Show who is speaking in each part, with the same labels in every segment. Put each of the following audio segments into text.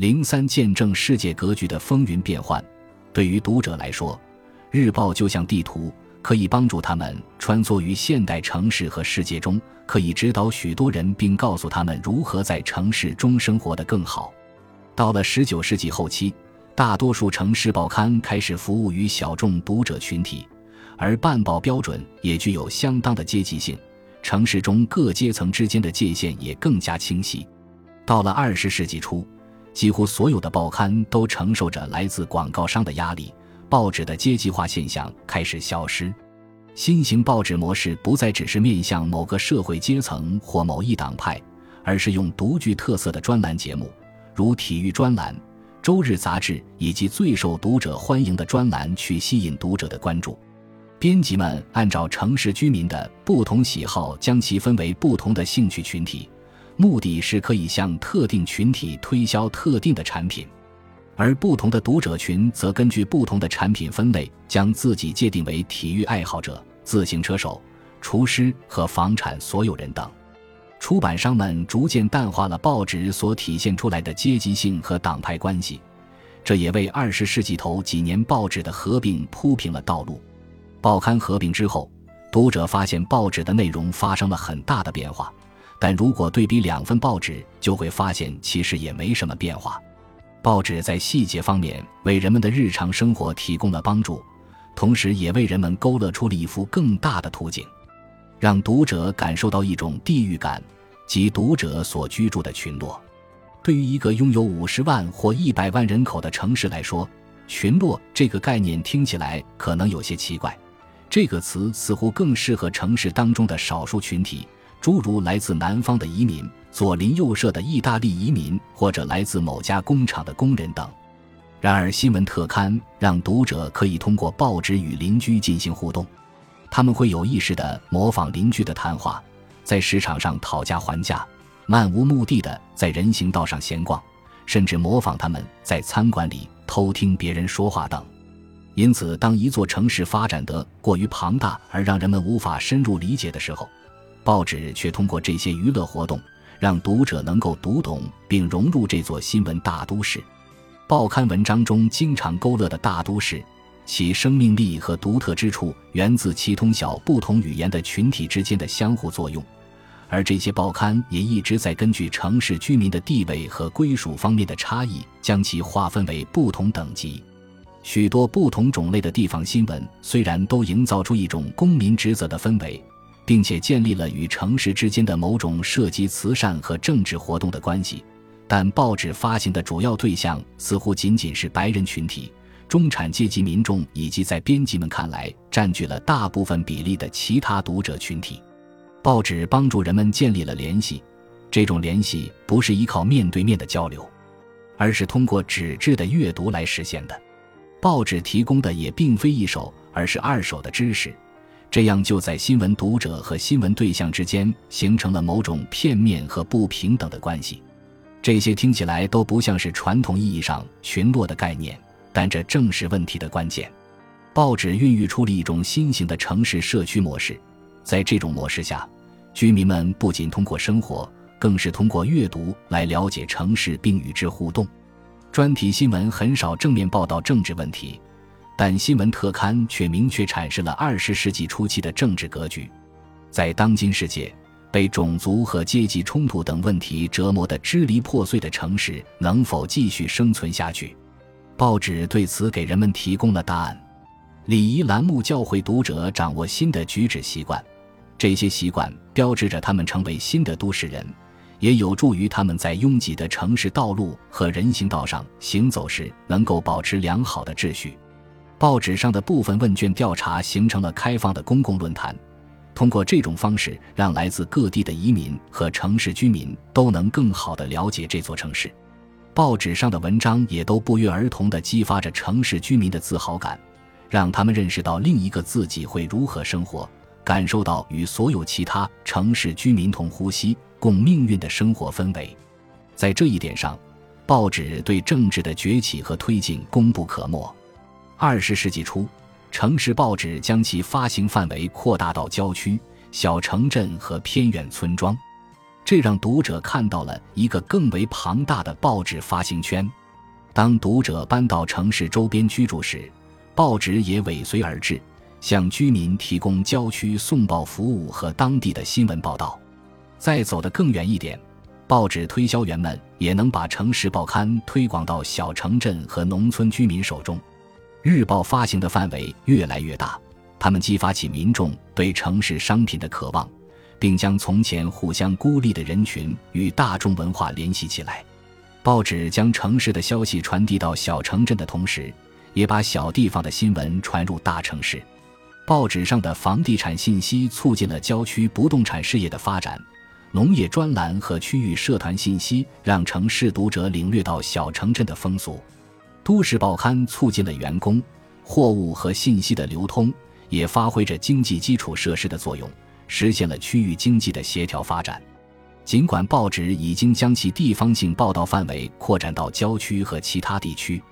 Speaker 1: 零三见证世界格局的风云变幻。对于读者来说，日报就像地图，可以帮助他们穿梭于现代城市和世界中，可以指导许多人，并告诉他们如何在城市中生活得更好。到了十九世纪后期，大多数城市报刊开始服务于小众读者群体，而办报标准也具有相当的阶级性，城市中各阶层之间的界限也更加清晰。到了二十世纪初。几乎所有的报刊都承受着来自广告商的压力，报纸的阶级化现象开始消失。新型报纸模式不再只是面向某个社会阶层或某一党派，而是用独具特色的专栏节目，如体育专栏、周日杂志以及最受读者欢迎的专栏去吸引读者的关注。编辑们按照城市居民的不同喜好，将其分为不同的兴趣群体。目的是可以向特定群体推销特定的产品，而不同的读者群则根据不同的产品分类，将自己界定为体育爱好者、自行车手、厨师和房产所有人等。出版商们逐渐淡化了报纸所体现出来的阶级性和党派关系，这也为二十世纪头几年报纸的合并铺平了道路。报刊合并之后，读者发现报纸的内容发生了很大的变化。但如果对比两份报纸，就会发现其实也没什么变化。报纸在细节方面为人们的日常生活提供了帮助，同时也为人们勾勒出了一幅更大的图景，让读者感受到一种地域感，即读者所居住的群落。对于一个拥有五十万或一百万人口的城市来说，群落这个概念听起来可能有些奇怪。这个词似乎更适合城市当中的少数群体。诸如来自南方的移民、左邻右舍的意大利移民，或者来自某家工厂的工人等。然而，新闻特刊让读者可以通过报纸与邻居进行互动，他们会有意识地模仿邻居的谈话，在市场上讨价还价，漫无目的的在人行道上闲逛，甚至模仿他们在餐馆里偷听别人说话等。因此，当一座城市发展得过于庞大而让人们无法深入理解的时候，报纸却通过这些娱乐活动，让读者能够读懂并融入这座新闻大都市。报刊文章中经常勾勒的大都市，其生命力和独特之处源自其通晓不同语言的群体之间的相互作用。而这些报刊也一直在根据城市居民的地位和归属方面的差异，将其划分为不同等级。许多不同种类的地方新闻虽然都营造出一种公民职责的氛围。并且建立了与城市之间的某种涉及慈善和政治活动的关系，但报纸发行的主要对象似乎仅仅是白人群体、中产阶级民众以及在编辑们看来占据了大部分比例的其他读者群体。报纸帮助人们建立了联系，这种联系不是依靠面对面的交流，而是通过纸质的阅读来实现的。报纸提供的也并非一手，而是二手的知识。这样就在新闻读者和新闻对象之间形成了某种片面和不平等的关系。这些听起来都不像是传统意义上群落的概念，但这正是问题的关键。报纸孕育出了一种新型的城市社区模式，在这种模式下，居民们不仅通过生活，更是通过阅读来了解城市并与之互动。专题新闻很少正面报道政治问题。但新闻特刊却明确阐释了二十世纪初期的政治格局。在当今世界，被种族和阶级冲突等问题折磨得支离破碎的城市，能否继续生存下去？报纸对此给人们提供了答案。礼仪栏目教会读者掌握新的举止习惯，这些习惯标志着他们成为新的都市人，也有助于他们在拥挤的城市道路和人行道上行走时能够保持良好的秩序。报纸上的部分问卷调查形成了开放的公共论坛，通过这种方式，让来自各地的移民和城市居民都能更好地了解这座城市。报纸上的文章也都不约而同地激发着城市居民的自豪感，让他们认识到另一个自己会如何生活，感受到与所有其他城市居民同呼吸、共命运的生活氛围。在这一点上，报纸对政治的崛起和推进功不可没。二十世纪初，城市报纸将其发行范围扩大到郊区、小城镇和偏远村庄。这让读者看到了一个更为庞大的报纸发行圈。当读者搬到城市周边居住时，报纸也尾随而至，向居民提供郊区送报服务和当地的新闻报道。再走得更远一点，报纸推销员们也能把城市报刊推广到小城镇和农村居民手中。日报发行的范围越来越大，他们激发起民众对城市商品的渴望，并将从前互相孤立的人群与大众文化联系起来。报纸将城市的消息传递到小城镇的同时，也把小地方的新闻传入大城市。报纸上的房地产信息促进了郊区不动产事业的发展，农业专栏和区域社团信息让城市读者领略到小城镇的风俗。都市报刊促进了员工、货物和信息的流通，也发挥着经济基础设施的作用，实现了区域经济的协调发展。尽管报纸已经将其地方性报道范围扩展到郊区和其他地区，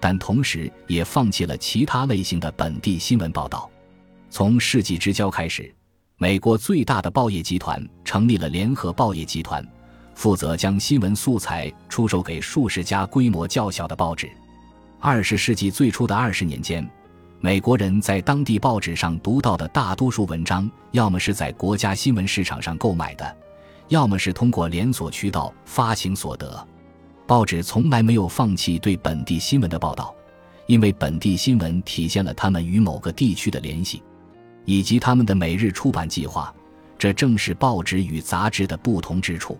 Speaker 1: 但同时也放弃了其他类型的本地新闻报道。从世纪之交开始，美国最大的报业集团成立了联合报业集团，负责将新闻素材出售给数十家规模较小的报纸。二十世纪最初的二十年间，美国人在当地报纸上读到的大多数文章，要么是在国家新闻市场上购买的。要么是通过连锁渠道发行所得，报纸从来没有放弃对本地新闻的报道，因为本地新闻体现了他们与某个地区的联系，以及他们的每日出版计划。这正是报纸与杂志的不同之处。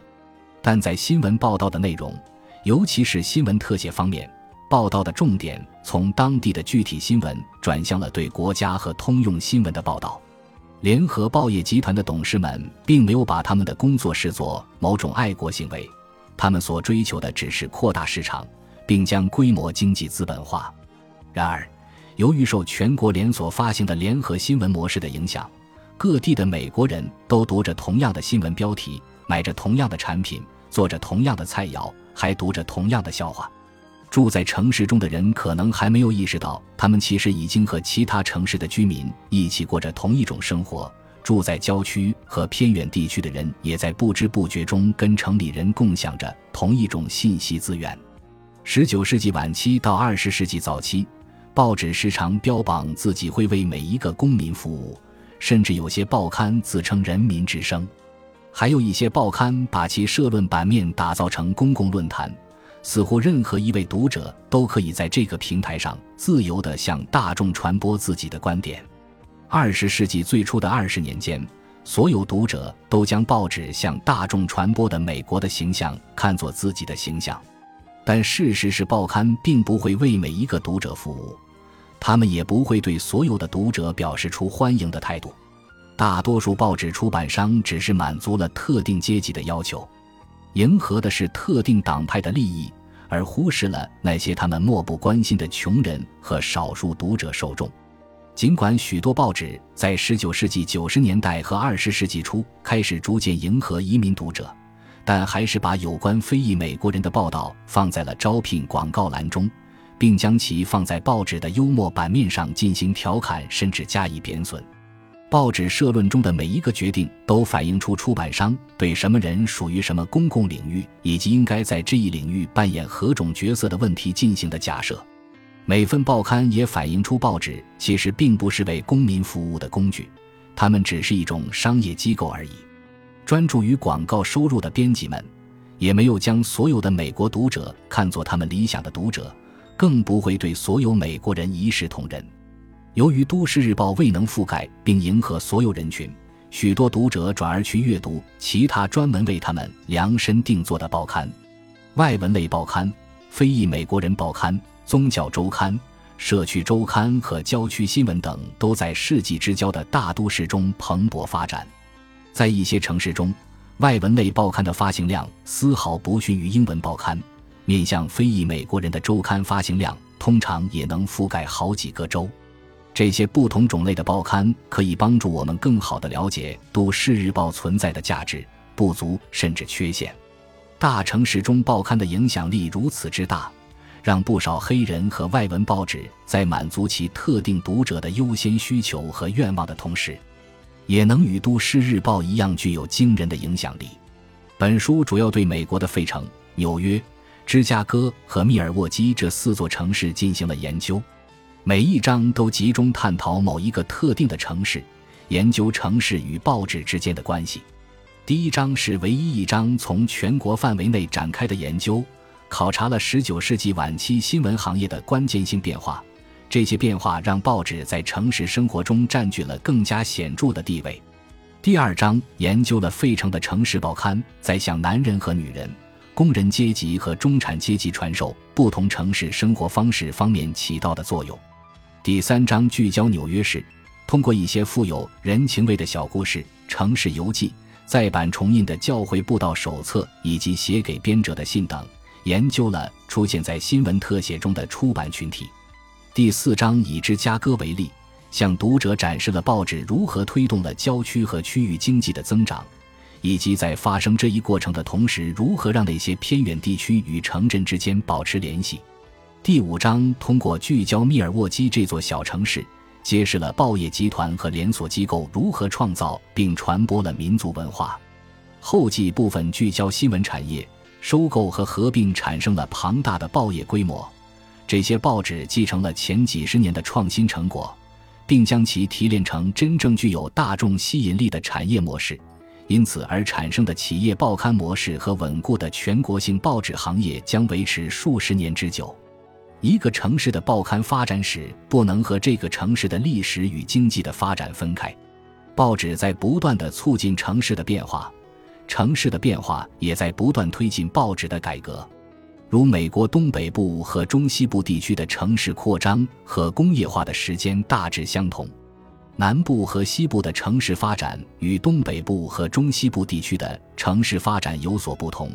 Speaker 1: 但在新闻报道的内容，尤其是新闻特写方面，报道的重点从当地的具体新闻转向了对国家和通用新闻的报道。联合报业集团的董事们并没有把他们的工作视作某种爱国行为，他们所追求的只是扩大市场，并将规模经济资本化。然而，由于受全国连锁发行的联合新闻模式的影响，各地的美国人都读着同样的新闻标题，买着同样的产品，做着同样的菜肴，还读着同样的笑话。住在城市中的人可能还没有意识到，他们其实已经和其他城市的居民一起过着同一种生活。住在郊区和偏远地区的人也在不知不觉中跟城里人共享着同一种信息资源。十九世纪晚期到二十世纪早期，报纸时常标榜自己会为每一个公民服务，甚至有些报刊自称“人民之声”，还有一些报刊把其社论版面打造成公共论坛。似乎任何一位读者都可以在这个平台上自由地向大众传播自己的观点。二十世纪最初的二十年间，所有读者都将报纸向大众传播的美国的形象看作自己的形象。但事实是，报刊并不会为每一个读者服务，他们也不会对所有的读者表示出欢迎的态度。大多数报纸出版商只是满足了特定阶级的要求。迎合的是特定党派的利益，而忽视了那些他们漠不关心的穷人和少数读者受众。尽管许多报纸在19世纪90年代和20世纪初开始逐渐迎合移民读者，但还是把有关非裔美国人的报道放在了招聘广告栏中，并将其放在报纸的幽默版面上进行调侃，甚至加以贬损。报纸社论中的每一个决定都反映出出版商对什么人属于什么公共领域，以及应该在这一领域扮演何种角色的问题进行的假设。每份报刊也反映出报纸其实并不是为公民服务的工具，他们只是一种商业机构而已。专注于广告收入的编辑们，也没有将所有的美国读者看作他们理想的读者，更不会对所有美国人一视同仁。由于《都市日报》未能覆盖并迎合所有人群，许多读者转而去阅读其他专门为他们量身定做的报刊、外文类报刊、非裔美国人报刊、宗教周刊、社区周刊和郊区新闻等，都在世纪之交的大都市中蓬勃发展。在一些城市中，外文类报刊的发行量丝毫不逊于英文报刊，面向非裔美国人的周刊发行量通常也能覆盖好几个州。这些不同种类的报刊可以帮助我们更好地了解《都市日报》存在的价值、不足甚至缺陷。大城市中报刊的影响力如此之大，让不少黑人和外文报纸在满足其特定读者的优先需求和愿望的同时，也能与《都市日报》一样具有惊人的影响力。本书主要对美国的费城、纽约、芝加哥和密尔沃基这四座城市进行了研究，每一章都集中探讨某一个特定的城市，研究城市与报纸之间的关系。第一章是唯一一章从全国范围内展开的研究，考察了19世纪晚期新闻行业的关键性变化。这些变化让报纸在城市生活中占据了更加显著的地位。第二章研究了费城的城市报刊在向男人和女人、工人阶级和中产阶级传授不同城市生活方式方面起到的作用。第三章聚焦纽约市，通过一些富有人情味的小故事、城市游记。再版重印的教会布道手册以及写给编者的信等，研究了出现在新闻特写中的出版群体。第四章以芝加哥为例，向读者展示了报纸如何推动了郊区和区域经济的增长，以及在发生这一过程的同时，如何让那些偏远地区与城镇之间保持联系。第五章通过聚焦密尔沃基这座小城市。揭示了报业集团和连锁机构如何创造并传播了民族文化。后记部分聚焦新闻产业，收购和合并产生了庞大的报业规模。这些报纸继承了前几十年的创新成果，并将其提炼成真正具有大众吸引力的产业模式。因此而产生的企业报刊模式和稳固的全国性报纸行业将维持数十年之久。一个城市的报刊发展史不能和这个城市的历史与经济的发展分开。报纸在不断的促进城市的变化，城市的变化也在不断推进报纸的改革。如美国东北部和中西部地区的城市扩张和工业化的时间大致相同，南部和西部的城市发展与东北部和中西部地区的城市发展有所不同。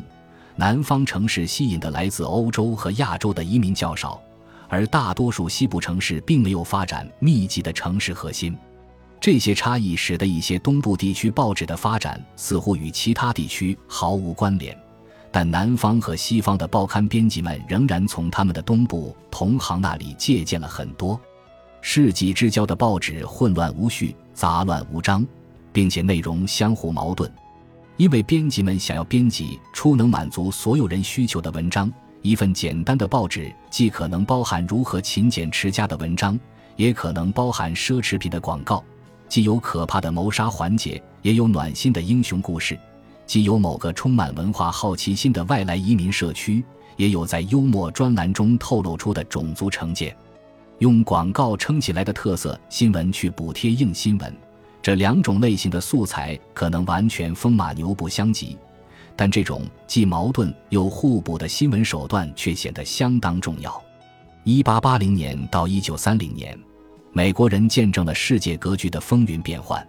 Speaker 1: 南方城市吸引的来自欧洲和亚洲的移民较少，而大多数西部城市并没有发展密集的城市核心。这些差异使得一些东部地区报纸的发展似乎与其他地区毫无关联，但南方和西方的报刊编辑们仍然从他们的东部同行那里借鉴了很多。世纪之交的报纸混乱无序、杂乱无章，并且内容相互矛盾。因为编辑们想要编辑出能满足所有人需求的文章，一份简单的报纸既可能包含如何勤俭持家的文章，也可能包含奢侈品的广告；既有可怕的谋杀环节，也有暖心的英雄故事；既有某个充满文化好奇心的外来移民社区，也有在幽默专栏中透露出的种族成见。用广告撑起来的特色新闻去补贴硬新闻。这两种类型的素材可能完全风马牛不相及，但这种既矛盾又互补的新闻手段却显得相当重要。一八八零年到一九三零年，美国人见证了世界格局的风云变幻。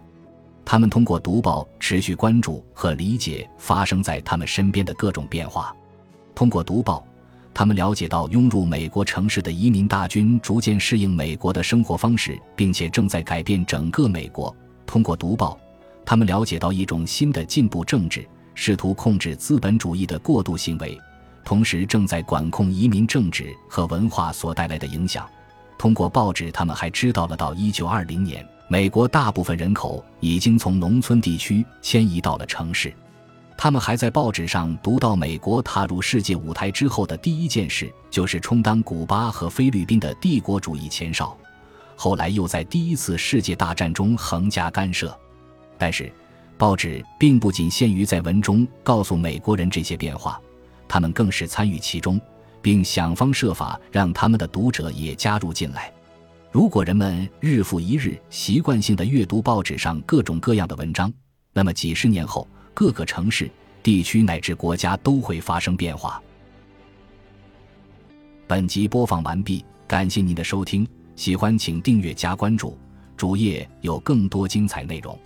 Speaker 1: 他们通过读报持续关注和理解发生在他们身边的各种变化。通过读报，他们了解到涌入美国城市的移民大军逐渐适应美国的生活方式，并且正在改变整个美国。通过读报，他们了解到一种新的进步政治试图控制资本主义的过度行为，同时正在管控移民政治和文化所带来的影响。通过报纸，他们还知道了到1920年，美国大部分人口已经从农村地区迁移到了城市。他们还在报纸上读到，美国踏入世界舞台之后的第一件事就是充当古巴和菲律宾的帝国主义前哨。后来又在第一次世界大战中横加干涉，但是报纸并不仅限于在文中告诉美国人这些变化，他们更是参与其中，并想方设法让他们的读者也加入进来。如果人们日复一日习惯性的阅读报纸上各种各样的文章，那么几十年后，各个城市、地区乃至国家都会发生变化。本集播放完毕，感谢您的收听。喜欢请订阅加关注，主页有更多精彩内容。